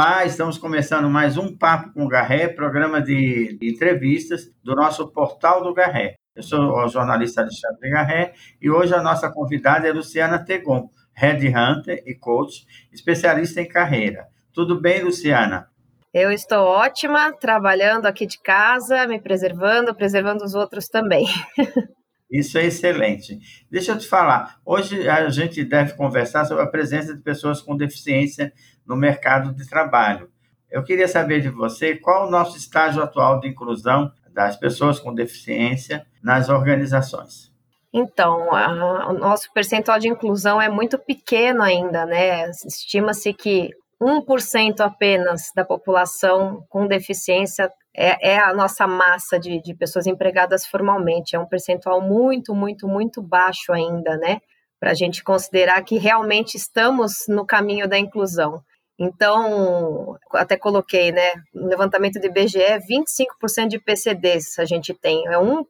Olá, estamos começando mais um Papo com o Garré, programa de entrevistas do nosso portal do Garré. Eu sou o jornalista Alexandre Garré e hoje a nossa convidada é Luciana Tegon, Head Hunter e Coach, especialista em carreira. Tudo bem, Luciana? Eu estou ótima, trabalhando aqui de casa, me preservando, preservando os outros também. Isso é excelente. Deixa eu te falar, hoje a gente deve conversar sobre a presença de pessoas com deficiência no mercado de trabalho. Eu queria saber de você qual o nosso estágio atual de inclusão das pessoas com deficiência nas organizações. Então, a, o nosso percentual de inclusão é muito pequeno ainda, né? Estima-se que 1% apenas da população com deficiência é, é a nossa massa de, de pessoas empregadas formalmente. É um percentual muito, muito, muito baixo ainda, né? Para a gente considerar que realmente estamos no caminho da inclusão. Então, até coloquei, né? No levantamento do IBGE, 25% de PCDs a gente tem. É 1%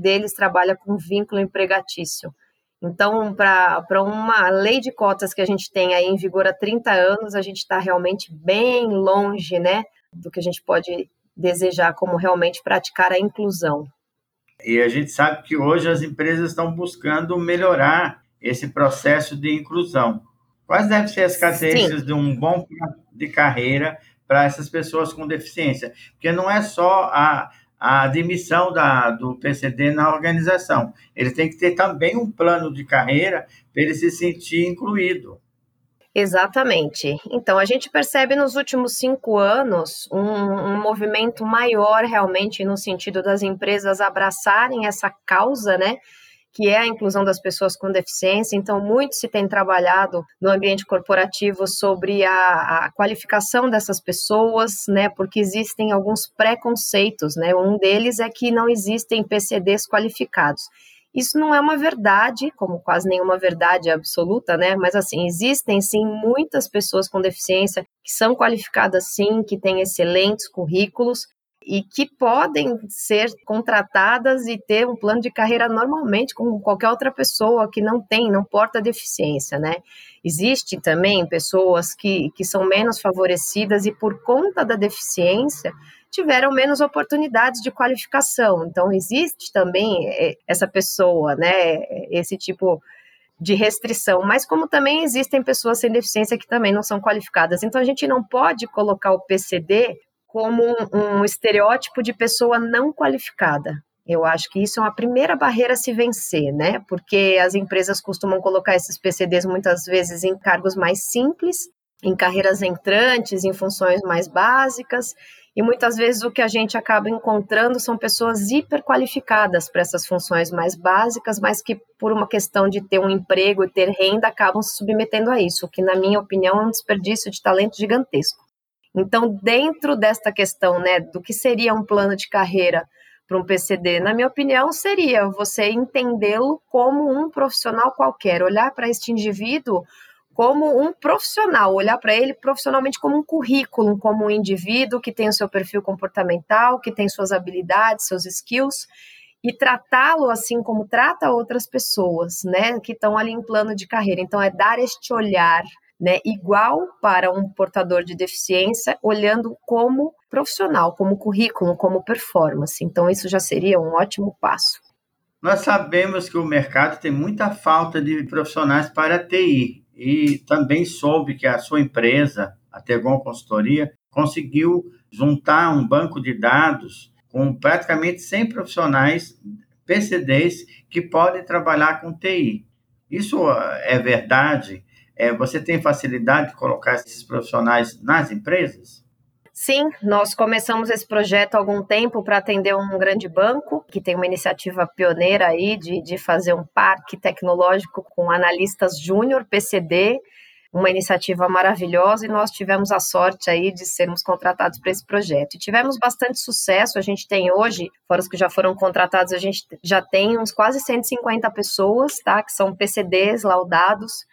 deles trabalha com vínculo empregatício. Então, para uma lei de cotas que a gente tem aí em vigor há 30 anos, a gente está realmente bem longe, né? Do que a gente pode desejar como realmente praticar a inclusão. E a gente sabe que hoje as empresas estão buscando melhorar esse processo de inclusão. Quais devem ser as características Sim. de um bom plano de carreira para essas pessoas com deficiência? Porque não é só a, a admissão da, do PCD na organização, ele tem que ter também um plano de carreira para ele se sentir incluído. Exatamente. Então, a gente percebe nos últimos cinco anos um, um, movimento maior realmente no sentido das empresas abraçarem essa causa, né? Que é a inclusão das pessoas com deficiência. Então, muito se tem trabalhado no ambiente corporativo sobre a, a qualificação dessas pessoas, né? Porque existem alguns preconceitos, né? Um deles é que não existem PCDs qualificados. Isso não é uma verdade, como quase nenhuma verdade absoluta, né? Mas assim, existem sim muitas pessoas com deficiência que são qualificadas sim, que têm excelentes currículos e que podem ser contratadas e ter um plano de carreira normalmente como qualquer outra pessoa que não tem, não porta deficiência, né? Existem também pessoas que, que são menos favorecidas e por conta da deficiência tiveram menos oportunidades de qualificação. Então, existe também é, essa pessoa, né, esse tipo de restrição, mas como também existem pessoas sem deficiência que também não são qualificadas. Então, a gente não pode colocar o PCD como um, estereótipo de pessoa não qualificada. Eu acho que isso é uma primeira barreira a se vencer, né? Porque as empresas costumam colocar esses PCDs muitas vezes em cargos mais simples, em carreiras entrantes, em funções mais básicas, e muitas vezes o que a gente acaba encontrando são pessoas hiperqualificadas para essas funções mais básicas, mas que por uma questão de ter um emprego e ter renda acabam se submetendo a isso, o que na minha opinião é um desperdício de talento gigantesco. Então, dentro desta questão, né, do que seria um plano de carreira para um PCD, na minha opinião, seria você entendê-lo como um profissional qualquer, olhar para este indivíduo como um profissional, olhar para ele profissionalmente como um currículo, como um indivíduo que tem o seu perfil comportamental, que tem suas habilidades, seus skills, e tratá-lo assim como trata outras pessoas, né, que estão ali em plano de carreira. Então, é dar este olhar, né, igual para um portador de deficiência, olhando como profissional, como currículo, como performance. Então, isso já seria um ótimo passo. Nós sabemos que o mercado tem muita falta de profissionais para TI, e também soube que a sua empresa, a Tegon Consultoria, conseguiu juntar um banco de dados com praticamente 100 profissionais PCDs que podem trabalhar com TI. Isso é verdade? É, você tem facilidade de colocar esses profissionais nas empresas? Sim, nós começamos esse projeto há algum tempo para atender um grande banco que tem uma iniciativa pioneira aí de, de fazer um parque tecnológico com analistas júnior, PCD, uma iniciativa maravilhosa e nós tivemos a sorte aí de sermos contratados para esse projeto. E tivemos bastante sucesso, a gente tem hoje, fora os que já foram contratados, a gente já tem uns quase 150 pessoas, tá, que são PCDs laudados,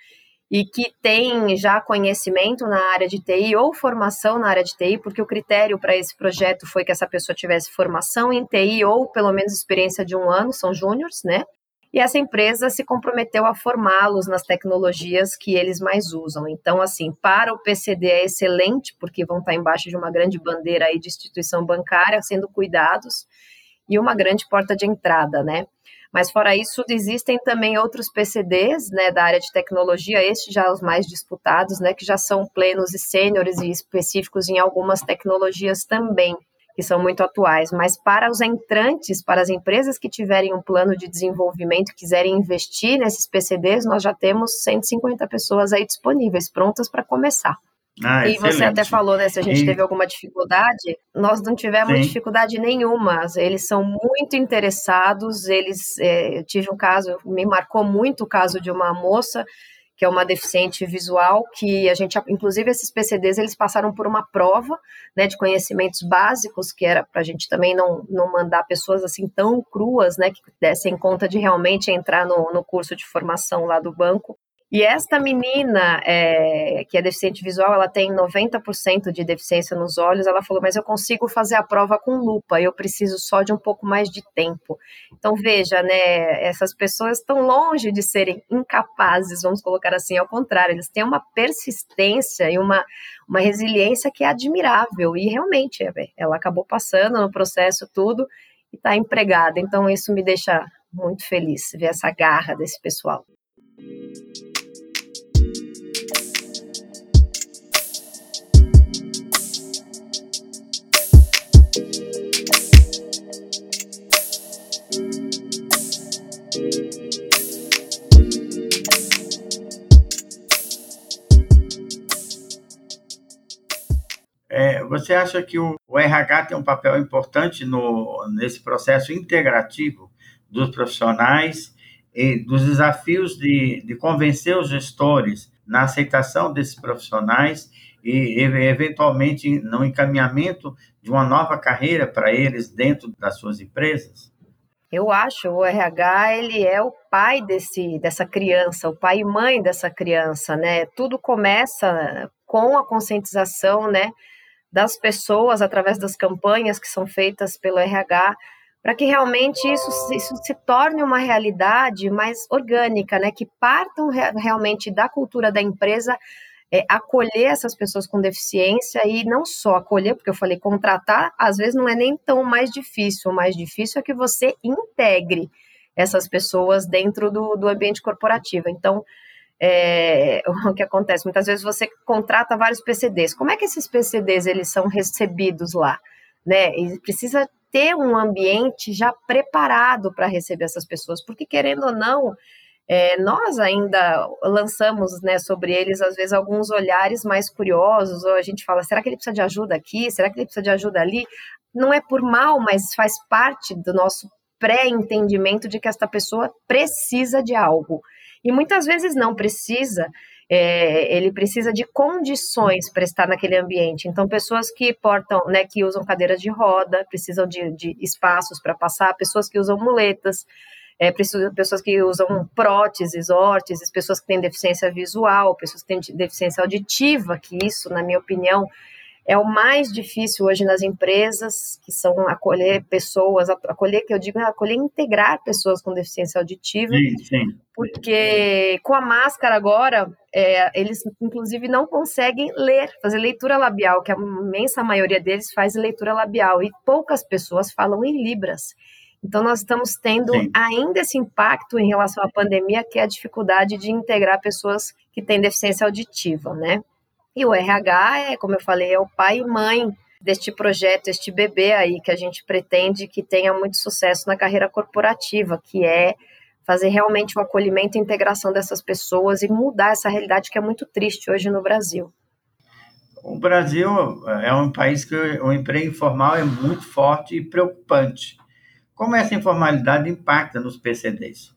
e que tem já conhecimento na área de TI ou formação na área de TI, porque o critério para esse projeto foi que essa pessoa tivesse formação em TI ou pelo menos experiência de um ano, são júniores, né? e essa empresa se comprometeu a formá-los nas tecnologias que eles mais usam. Então, assim, para o PCD é excelente, porque vão estar embaixo de uma grande bandeira aí de instituição bancária, sendo cuidados, e uma grande porta de entrada, né? Mas fora isso, existem também outros PCDs, né, da área de tecnologia, estes já os mais disputados, né, que já são plenos e sêniores e específicos em algumas tecnologias também que são muito atuais, mas para os entrantes, para as empresas que tiverem um plano de desenvolvimento, quiserem investir nesses PCDs, nós já temos 150 pessoas aí disponíveis, prontas para começar. Ah, e excelente. você até falou, né, se a gente e... teve alguma dificuldade, nós não tivemos Sim. dificuldade nenhuma, eles são muito interessados, eles, é, eu tive um caso, me marcou muito o caso de uma moça que é uma deficiente visual, que a gente, inclusive esses PCDs, eles passaram por uma prova, né, de conhecimentos básicos, que era para a gente também não, não mandar pessoas assim tão cruas, né, que dessem conta de realmente entrar no, no curso de formação lá do banco, e esta menina, é, que é deficiente visual, ela tem 90% de deficiência nos olhos. Ela falou, mas eu consigo fazer a prova com lupa, eu preciso só de um pouco mais de tempo. Então, veja, né, essas pessoas estão longe de serem incapazes, vamos colocar assim, ao contrário, eles têm uma persistência e uma, uma resiliência que é admirável. E realmente, é, ela acabou passando no processo tudo e está empregada. Então, isso me deixa muito feliz ver essa garra desse pessoal. Você acha que o, RH tem um papel importante no, nesse processo integrativo dos profissionais e dos desafios de, de convencer os gestores na aceitação desses profissionais e, eventualmente, no encaminhamento de uma nova carreira para eles dentro das suas empresas? Eu acho o RH ele é o pai desse dessa criança, o pai e mãe dessa criança, né? Tudo começa com a conscientização, né, das pessoas através das campanhas que são feitas pelo RH para que realmente isso, isso se torne uma realidade mais orgânica, né? Que partam re realmente da cultura da empresa é, acolher essas pessoas com deficiência e não só acolher, porque eu falei contratar, às vezes não é nem tão mais difícil, o mais difícil é que você integre essas pessoas dentro do, do ambiente corporativo. Então, é, o que acontece? Muitas vezes você contrata vários PCDs. Como é que esses PCDs eles são recebidos lá? Né? E precisa ter um ambiente já preparado para receber essas pessoas, porque querendo ou não, é, nós ainda lançamos né, sobre eles, às vezes, alguns olhares mais curiosos, ou a gente fala, será que ele precisa de ajuda aqui? Será que ele precisa de ajuda ali? Não é por mal, mas faz parte do nosso pré-entendimento de que esta pessoa precisa de algo. E muitas vezes não precisa, é, ele precisa de condições para estar naquele ambiente. Então, pessoas que portam, né, que usam cadeiras de roda, precisam de, de espaços para passar, pessoas que usam muletas, é, pessoas que usam próteses, órteses, pessoas que têm deficiência visual, pessoas que têm deficiência auditiva, que isso, na minha opinião, é o mais difícil hoje nas empresas, que são acolher pessoas, acolher, que eu digo, é acolher integrar pessoas com deficiência auditiva. Sim, sim. Porque com a máscara agora, é, eles inclusive não conseguem ler, fazer leitura labial, que a imensa maioria deles faz leitura labial, e poucas pessoas falam em Libras. Então, nós estamos tendo Sim. ainda esse impacto em relação à pandemia, que é a dificuldade de integrar pessoas que têm deficiência auditiva, né? E o RH é, como eu falei, é o pai e mãe deste projeto, este bebê aí que a gente pretende que tenha muito sucesso na carreira corporativa, que é fazer realmente o acolhimento e integração dessas pessoas e mudar essa realidade que é muito triste hoje no Brasil. O Brasil é um país que o emprego informal é muito forte e preocupante. Como essa informalidade impacta nos PCDs?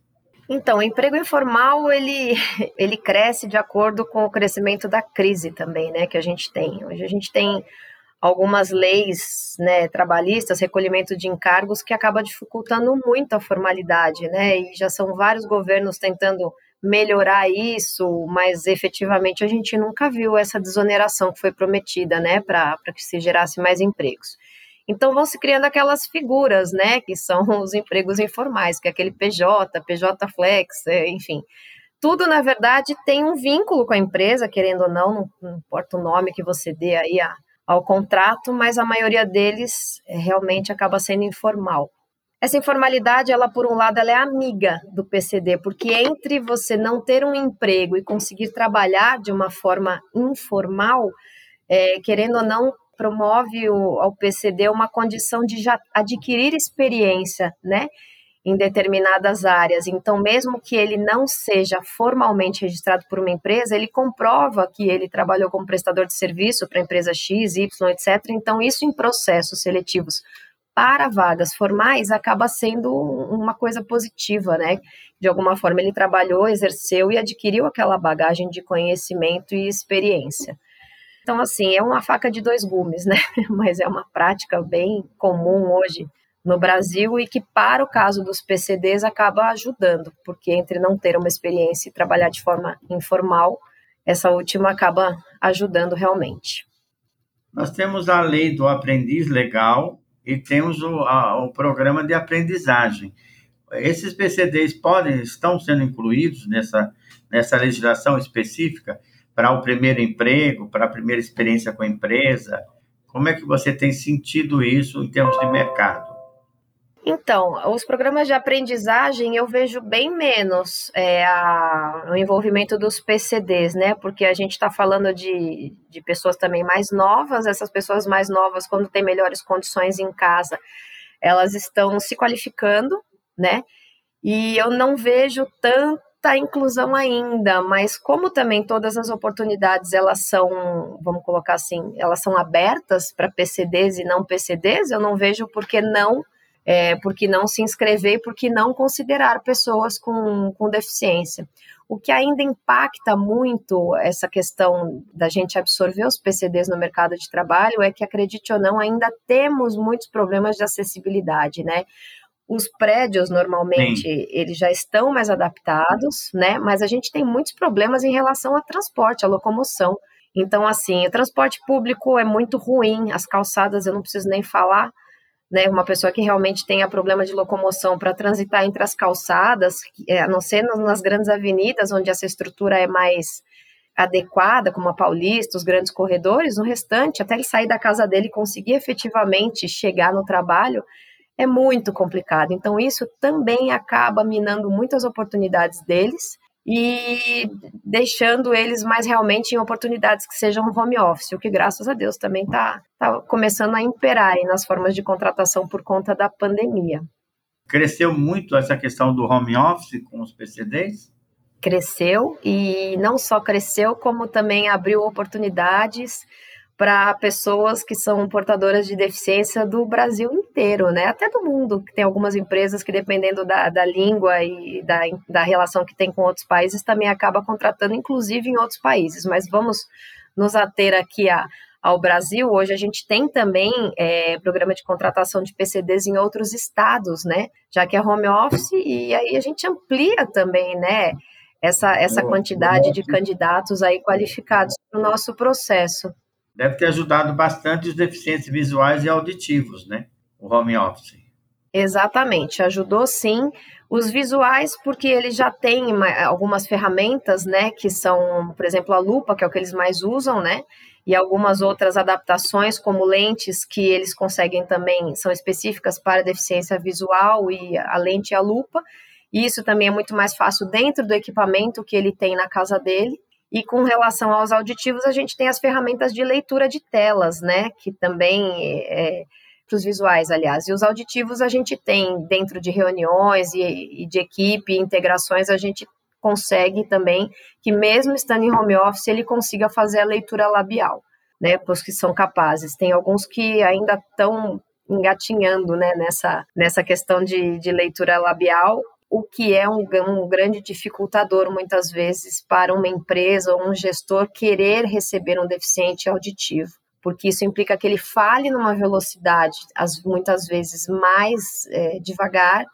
Então, o emprego informal ele, ele cresce de acordo com o crescimento da crise também, né, que a gente tem. Hoje a gente tem algumas leis né, trabalhistas, recolhimento de encargos, que acaba dificultando muito a formalidade, né? E já são vários governos tentando melhorar isso, mas efetivamente a gente nunca viu essa desoneração que foi prometida, né, para que se gerasse mais empregos. Então vão se criando aquelas figuras, né, que são os empregos informais, que é aquele PJ, PJ Flex, é, enfim. Tudo, na verdade, tem um vínculo com a empresa, querendo ou não, não, importa o nome que você dê aí a, ao contrato, mas a maioria deles é, realmente acaba sendo informal. Essa informalidade, ela por um lado, ela é amiga do PCD, porque entre você não ter um emprego e conseguir trabalhar de uma forma informal, é, querendo ou não, promove o, ao PCD uma condição de já adquirir experiência, né? Em determinadas áreas. Então, mesmo que ele não seja formalmente registrado por uma empresa, ele comprova que ele trabalhou como prestador de serviço para a empresa X, Y, etc. Então, isso em processos seletivos para vagas formais acaba sendo uma coisa positiva, né? De alguma forma, ele trabalhou, exerceu e adquiriu aquela bagagem de conhecimento e experiência. Então, assim, é uma faca de dois gumes, né? Mas é uma prática bem comum hoje no Brasil e que, para o caso dos PCDs, acaba ajudando, porque entre não ter uma experiência e trabalhar de forma informal, essa última acaba ajudando realmente. Nós temos a lei do aprendiz legal e temos o, a, o programa de aprendizagem. Esses PCDs podem, estão sendo incluídos nessa, nessa legislação específica para o primeiro emprego, para a primeira experiência com a empresa? Como é que você tem sentido isso em termos de mercado? Então, os programas de aprendizagem eu vejo bem menos é, a, o envolvimento dos PCDs, né? Porque a gente está falando de, de pessoas também mais novas, essas pessoas mais novas, quando têm melhores condições em casa, elas estão se qualificando, né? E eu não vejo tanto a inclusão ainda, mas como também todas as oportunidades elas são, vamos colocar assim, elas são abertas para PCDs e não PCDs, eu não vejo por que não, é, por que não se inscrever e por que não considerar pessoas com, com deficiência. O que ainda impacta muito essa questão da gente absorver os PCDs no mercado de trabalho é que, acredite ou não, ainda temos muitos problemas de acessibilidade, né? Os prédios, normalmente, Sim. eles já estão mais adaptados, né? Mas a gente tem muitos problemas em relação ao transporte, à locomoção. Então, assim, o transporte público é muito ruim, as calçadas eu não preciso nem falar, né? Uma pessoa que realmente tenha problema de locomoção para transitar entre as calçadas, é, a não ser nas grandes avenidas, onde essa estrutura é mais adequada, como a Paulista, os grandes corredores, no restante, até ele sair da casa dele e conseguir efetivamente chegar no trabalho, é muito complicado. Então, isso também acaba minando muitas oportunidades deles e deixando eles mais realmente em oportunidades que sejam home office, o que, graças a Deus, também está tá começando a imperar nas formas de contratação por conta da pandemia. Cresceu muito essa questão do home office com os PCDs? Cresceu e não só cresceu, como também abriu oportunidades para pessoas que são portadoras de deficiência do Brasil inteiro, né? Até do mundo, que tem algumas empresas que, dependendo da, da língua e da, da relação que tem com outros países, também acaba contratando, inclusive em outros países. Mas vamos nos ater aqui a, ao Brasil. Hoje a gente tem também é, programa de contratação de PCDs em outros estados, né? Já que é home office, e aí a gente amplia também, né? Essa, essa quantidade de candidatos aí qualificados para o nosso processo deve ter ajudado bastante os deficientes visuais e auditivos, né? O home office. Exatamente, ajudou sim. Os visuais, porque eles já têm algumas ferramentas, né, que são, por exemplo, a lupa, que é o que eles mais usam, né, e algumas outras adaptações, como lentes, que eles conseguem também, são específicas para deficiência visual, e a lente e a lupa. E isso também é muito mais fácil dentro do equipamento que ele tem na casa dele. E com relação aos auditivos, a gente tem as ferramentas de leitura de telas, né? Que também é, para os visuais, aliás. E os auditivos a gente tem dentro de reuniões e, e de equipe, integrações, a gente consegue também que mesmo estando em home office ele consiga fazer a leitura labial, né? Para os que são capazes. Tem alguns que ainda estão engatinhando, né? Nessa nessa questão de, de leitura labial o que é um, um, grande dificultador, muitas vezes, para uma empresa ou um gestor querer receber um deficiente auditivo, porque isso implica que ele fale numa velocidade, as, muitas vezes, mais é, devagar,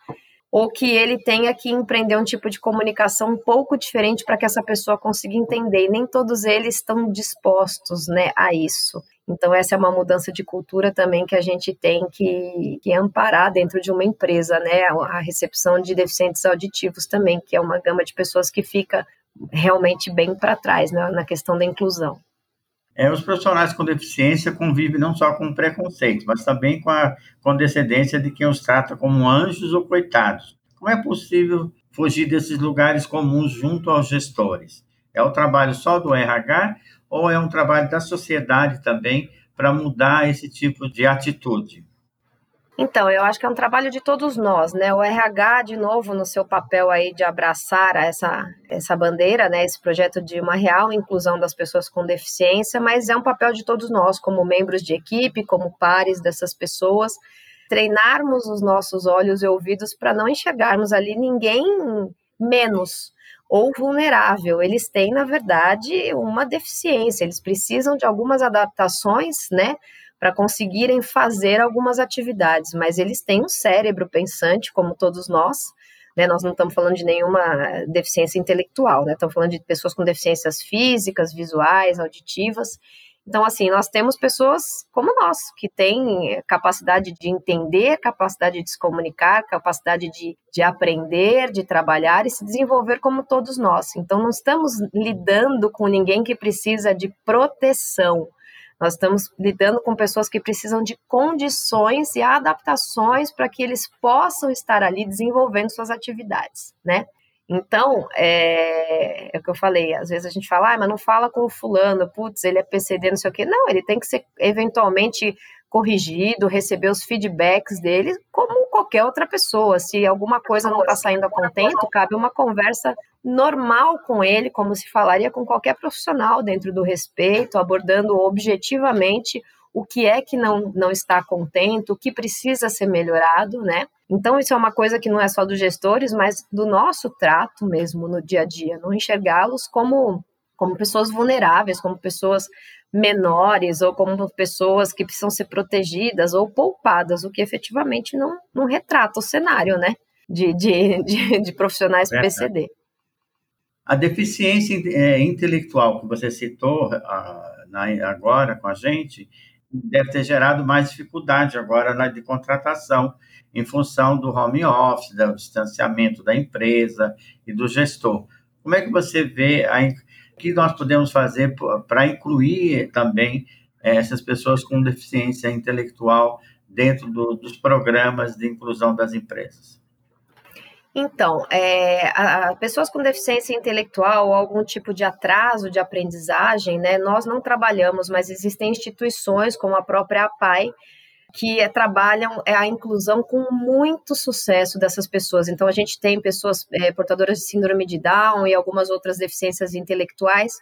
ou que ele tenha que empreender um tipo de comunicação um pouco diferente para que essa pessoa consiga entender. E nem todos eles estão dispostos né, a isso. Então, essa é uma mudança de cultura também que a gente tem que, que amparar dentro de uma empresa, né? A recepção de deficientes auditivos também, que é uma gama de pessoas que fica realmente bem para trás né, na questão da inclusão. É, os profissionais com deficiência convivem não só com preconceito, mas também com a condescendência de quem os trata como anjos ou coitados. Como é possível fugir desses lugares comuns junto aos gestores? É o trabalho só do RH ou é um trabalho da sociedade também para mudar esse tipo de atitude? Então, eu acho que é um trabalho de todos nós, né? O RH, de novo, no seu papel aí de abraçar essa, essa bandeira, né? Esse projeto de uma real inclusão das pessoas com deficiência, mas é um papel de todos nós, como membros de equipe, como pares dessas pessoas, treinarmos os nossos olhos e ouvidos para não enxergarmos ali ninguém menos ou vulnerável. Eles têm, na verdade, uma deficiência, eles precisam de algumas adaptações, né? Para conseguirem fazer algumas atividades, mas eles têm um cérebro pensante, como todos nós, né? Nós não estamos falando de nenhuma deficiência intelectual, né? Estamos falando de pessoas com deficiências físicas, visuais, auditivas. Então, assim, nós temos pessoas como nós, que têm capacidade de entender, capacidade de se comunicar, capacidade de, de aprender, de trabalhar e se desenvolver como todos nós. Então, não estamos lidando com ninguém que precisa de proteção. Nós estamos lidando com pessoas que precisam de condições e adaptações para que eles possam estar ali desenvolvendo suas atividades, né? Então, é, é, o que eu falei, às vezes a gente fala, ah, mas não fala com o fulano, putz, ele é PCD, não sei o quê. Não, ele tem que ser eventualmente corrigido, receber os feedbacks dele, como qualquer outra pessoa. Se alguma coisa não está saindo a contento, cabe uma conversa normal com ele, como se falaria com qualquer profissional, dentro do respeito, abordando objetivamente o que é que não, não está contente, o que precisa ser melhorado, né? Então, isso é uma coisa que não é só dos gestores, mas do nosso trato mesmo no dia a dia, não enxergá-los como, como pessoas vulneráveis, como pessoas menores ou como pessoas que precisam ser protegidas ou poupadas, o que efetivamente não, não retrata o cenário, né? De, de, de, de profissionais é, PCD. A deficiência é, intelectual que você citou a, na, agora com a gente deve ter gerado mais dificuldade agora na de contratação em função do home office, do distanciamento da empresa e do gestor. Como é que você vê a, que nós podemos fazer para incluir também é, essas pessoas com deficiência intelectual dentro do, dos programas de inclusão das empresas? Então, é, a, a, pessoas com deficiência intelectual ou algum tipo de atraso de aprendizagem, né, nós não trabalhamos, mas existem instituições como a própria APAI que é, trabalham é, a inclusão com muito sucesso dessas pessoas. Então, a gente tem pessoas é, portadoras de síndrome de Down e algumas outras deficiências intelectuais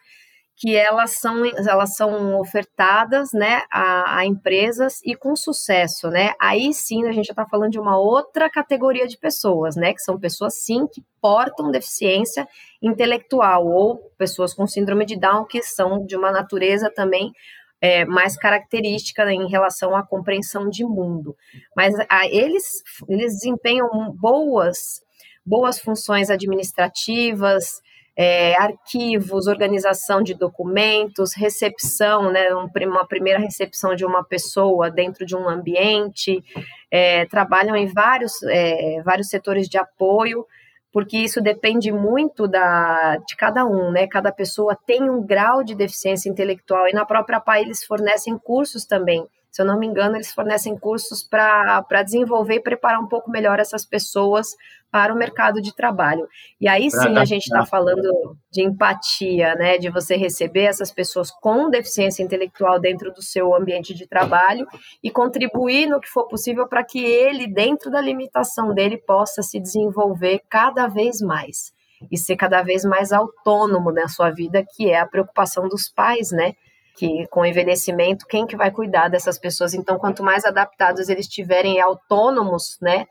que elas são, elas são ofertadas né, a, a empresas e com sucesso, né? Aí sim a gente já está falando de uma outra categoria de pessoas, né? Que são pessoas sim que portam deficiência intelectual ou pessoas com síndrome de Down que são de uma natureza também é, mais característica em relação à compreensão de mundo. Mas a, eles, eles desempenham boas, boas funções administrativas, é, arquivos, organização de documentos, recepção, né, uma primeira recepção de uma pessoa dentro de um ambiente, é, trabalham em vários, é, vários setores de apoio, porque isso depende muito da, de cada um, né? Cada pessoa tem um grau de deficiência intelectual e na própria PAI eles fornecem cursos também se eu não me engano, eles fornecem cursos para desenvolver e preparar um pouco melhor essas pessoas para o mercado de trabalho. E aí sim a gente está falando de empatia, né? De você receber essas pessoas com deficiência intelectual dentro do seu ambiente de trabalho e contribuir no que for possível para que ele, dentro da limitação dele, possa se desenvolver cada vez mais e ser cada vez mais autônomo na sua vida, que é a preocupação dos pais, né? Que com o envelhecimento, quem que vai cuidar dessas pessoas? Então, quanto mais adaptados eles estiverem autônomos, né,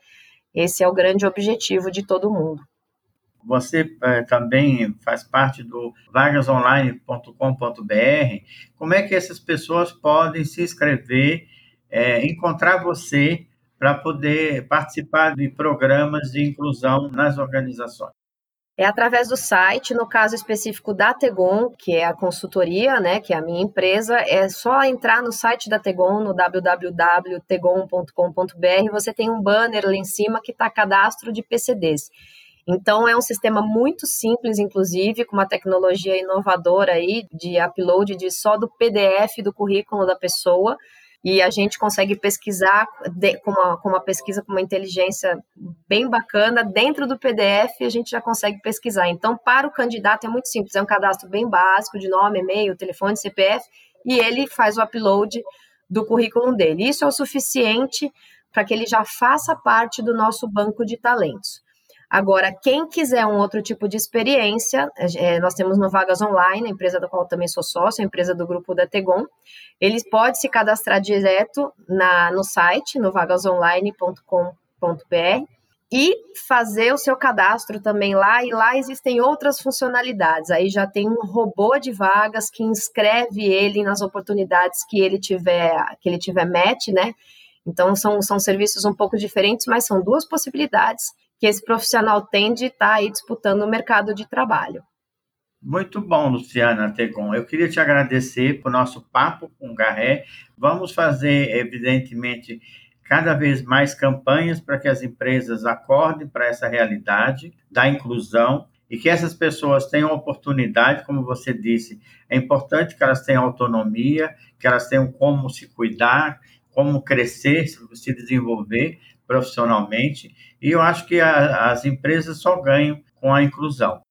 esse é o grande objetivo de todo mundo. Você é, também faz parte do vagasonline.com.br. Como é que essas pessoas podem se inscrever, é, encontrar você para poder participar de programas de inclusão nas organizações? É através do site, no caso específico da Tegon, que é a consultoria, né, que é a minha empresa, é só entrar no site da Tegon, no www.tegon.com.br, você tem um banner lá em cima que está cadastro de PCDs. Então é um sistema muito simples, inclusive, com uma tecnologia inovadora aí de upload de só do PDF do currículo da pessoa e a gente consegue pesquisar de, com, uma, com uma pesquisa com uma inteligência bem bacana. Dentro do PDF, a gente já consegue pesquisar. Então, para o candidato é muito simples, é um cadastro bem básico de nome, e-mail, telefone, CPF, e ele faz o upload do currículo dele. Isso é o suficiente para que ele já faça parte do nosso banco de talentos. Agora, quem quiser um outro tipo de experiência, é, nós temos no Vagas Online, a empresa da qual também sou sócio, a empresa do grupo da Tegon, eles podem se cadastrar direto na, no site, no vagasonline.com.br, e fazer o seu cadastro também lá, e lá existem outras funcionalidades. Aí já tem um robô de vagas que inscreve ele nas oportunidades que ele tiver, que ele tiver match, né? Então são, são serviços um pouco diferentes, mas são duas possibilidades que esse profissional tem de estar tá aí disputando o mercado de trabalho. Muito bom, Luciana Tegon. Eu queria te agradecer por nosso papo com o Garré. Vamos fazer, evidentemente, cada vez mais campanhas para que as empresas acordem para essa realidade da inclusão e que essas pessoas tenham oportunidade, como você disse, é importante que elas tenham autonomia, que elas tenham como se cuidar, como crescer, se desenvolver profissionalmente, e eu acho que a, as empresas só ganham com a inclusão.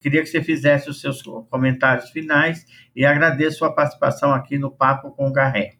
Queria que você fizesse os seus comentários finais e agradeço a sua participação aqui no Papo com o Garré.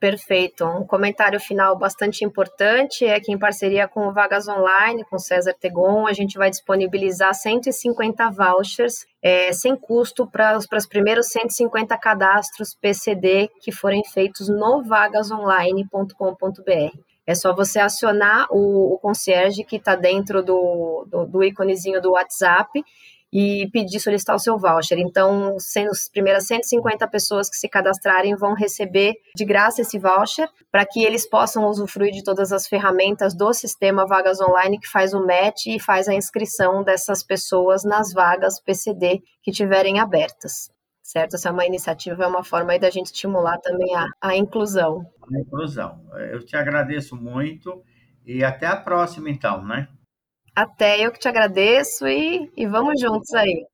Perfeito. Um comentário final bastante importante é que, em parceria com o Vagas Online, com César Tegon, a gente vai disponibilizar 150 vouchers é, sem custo para os primeiros 150 cadastros PCD que forem feitos no vagasonline.com.br. É só você acionar o, o concierge que está dentro do, do, do íconezinho do WhatsApp e pedir solicitar o seu voucher. Então, sendo as primeiras 150 pessoas que se cadastrarem vão receber de graça esse voucher para que eles possam usufruir de todas as ferramentas do sistema Vagas Online que faz o match e faz a inscrição dessas pessoas nas vagas PCD que tiverem abertas certo? Essa é uma iniciativa, é uma forma aí da gente estimular também a, a inclusão. A inclusão. Eu te agradeço muito e até a próxima, então, né? Até eu que te agradeço e, e vamos juntos aí.